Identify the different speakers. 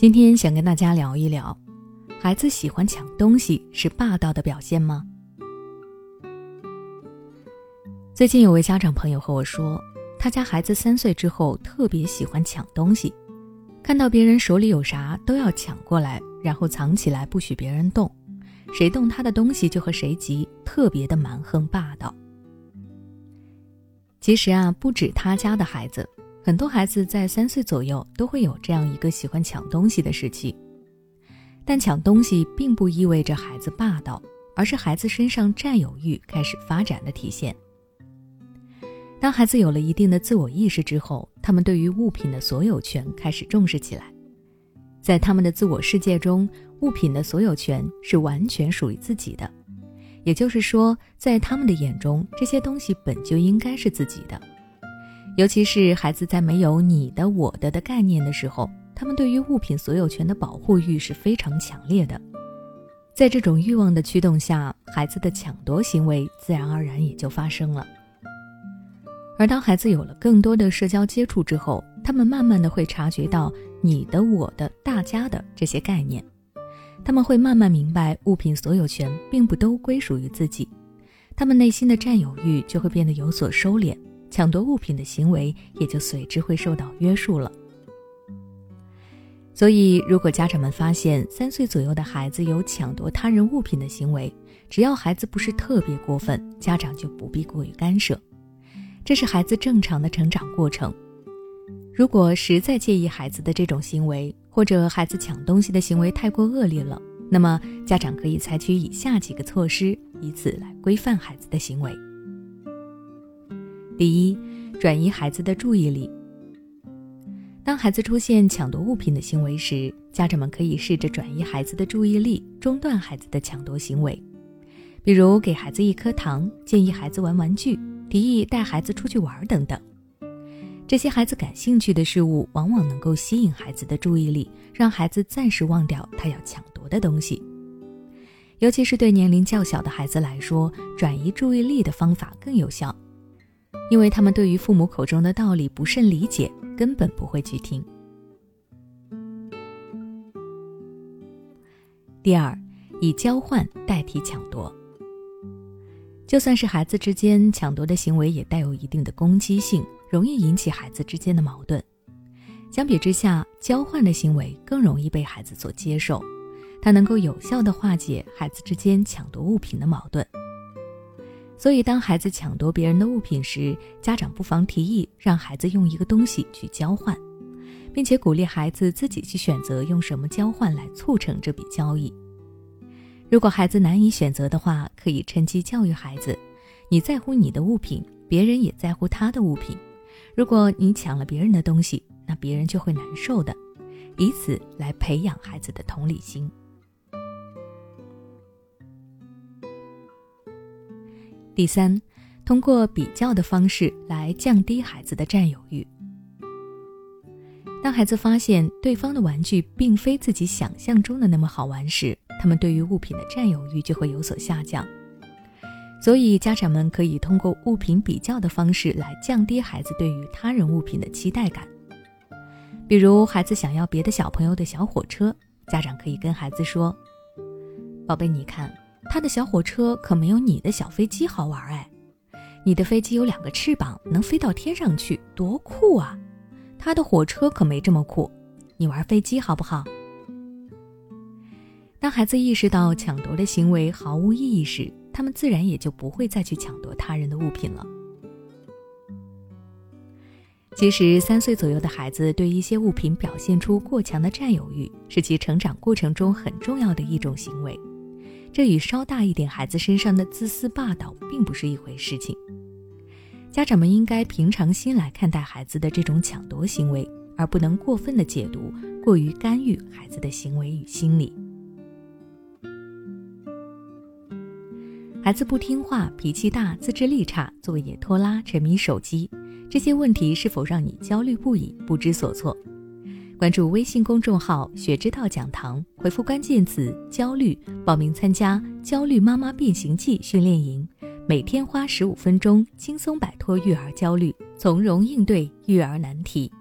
Speaker 1: 今天想跟大家聊一聊，孩子喜欢抢东西是霸道的表现吗？最近有位家长朋友和我说，他家孩子三岁之后特别喜欢抢东西，看到别人手里有啥都要抢过来，然后藏起来不许别人动，谁动他的东西就和谁急，特别的蛮横霸道。其实啊，不止他家的孩子。很多孩子在三岁左右都会有这样一个喜欢抢东西的时期，但抢东西并不意味着孩子霸道，而是孩子身上占有欲开始发展的体现。当孩子有了一定的自我意识之后，他们对于物品的所有权开始重视起来，在他们的自我世界中，物品的所有权是完全属于自己的，也就是说，在他们的眼中，这些东西本就应该是自己的。尤其是孩子在没有你的、我的的概念的时候，他们对于物品所有权的保护欲是非常强烈的。在这种欲望的驱动下，孩子的抢夺行为自然而然也就发生了。而当孩子有了更多的社交接触之后，他们慢慢的会察觉到你的、我的、大家的这些概念，他们会慢慢明白物品所有权并不都归属于自己，他们内心的占有欲就会变得有所收敛。抢夺物品的行为也就随之会受到约束了。所以，如果家长们发现三岁左右的孩子有抢夺他人物品的行为，只要孩子不是特别过分，家长就不必过于干涉，这是孩子正常的成长过程。如果实在介意孩子的这种行为，或者孩子抢东西的行为太过恶劣了，那么家长可以采取以下几个措施，以此来规范孩子的行为。第一，转移孩子的注意力。当孩子出现抢夺物品的行为时，家长们可以试着转移孩子的注意力，中断孩子的抢夺行为。比如给孩子一颗糖，建议孩子玩玩具，提议带孩子出去玩等等。这些孩子感兴趣的事物，往往能够吸引孩子的注意力，让孩子暂时忘掉他要抢夺的东西。尤其是对年龄较小的孩子来说，转移注意力的方法更有效。因为他们对于父母口中的道理不甚理解，根本不会去听。第二，以交换代替抢夺。就算是孩子之间抢夺的行为，也带有一定的攻击性，容易引起孩子之间的矛盾。相比之下，交换的行为更容易被孩子所接受，它能够有效的化解孩子之间抢夺物品的矛盾。所以，当孩子抢夺别人的物品时，家长不妨提议让孩子用一个东西去交换，并且鼓励孩子自己去选择用什么交换来促成这笔交易。如果孩子难以选择的话，可以趁机教育孩子：你在乎你的物品，别人也在乎他的物品。如果你抢了别人的东西，那别人就会难受的，以此来培养孩子的同理心。第三，通过比较的方式来降低孩子的占有欲。当孩子发现对方的玩具并非自己想象中的那么好玩时，他们对于物品的占有欲就会有所下降。所以，家长们可以通过物品比较的方式来降低孩子对于他人物品的期待感。比如，孩子想要别的小朋友的小火车，家长可以跟孩子说：“宝贝，你看。”他的小火车可没有你的小飞机好玩哎，你的飞机有两个翅膀，能飞到天上去，多酷啊！他的火车可没这么酷，你玩飞机好不好？当孩子意识到抢夺的行为毫无意义时，他们自然也就不会再去抢夺他人的物品了。其实，三岁左右的孩子对一些物品表现出过强的占有欲，是其成长过程中很重要的一种行为。这与稍大一点孩子身上的自私霸道并不是一回事情。家长们应该平常心来看待孩子的这种抢夺行为，而不能过分的解读、过于干预孩子的行为与心理。孩子不听话、脾气大、自制力差、作业拖拉、沉迷手机，这些问题是否让你焦虑不已、不知所措？关注微信公众号“学之道讲堂”，回复关键词“焦虑”，报名参加“焦虑妈妈变形记”训练营，每天花十五分钟，轻松摆脱育儿焦虑，从容应对育儿难题。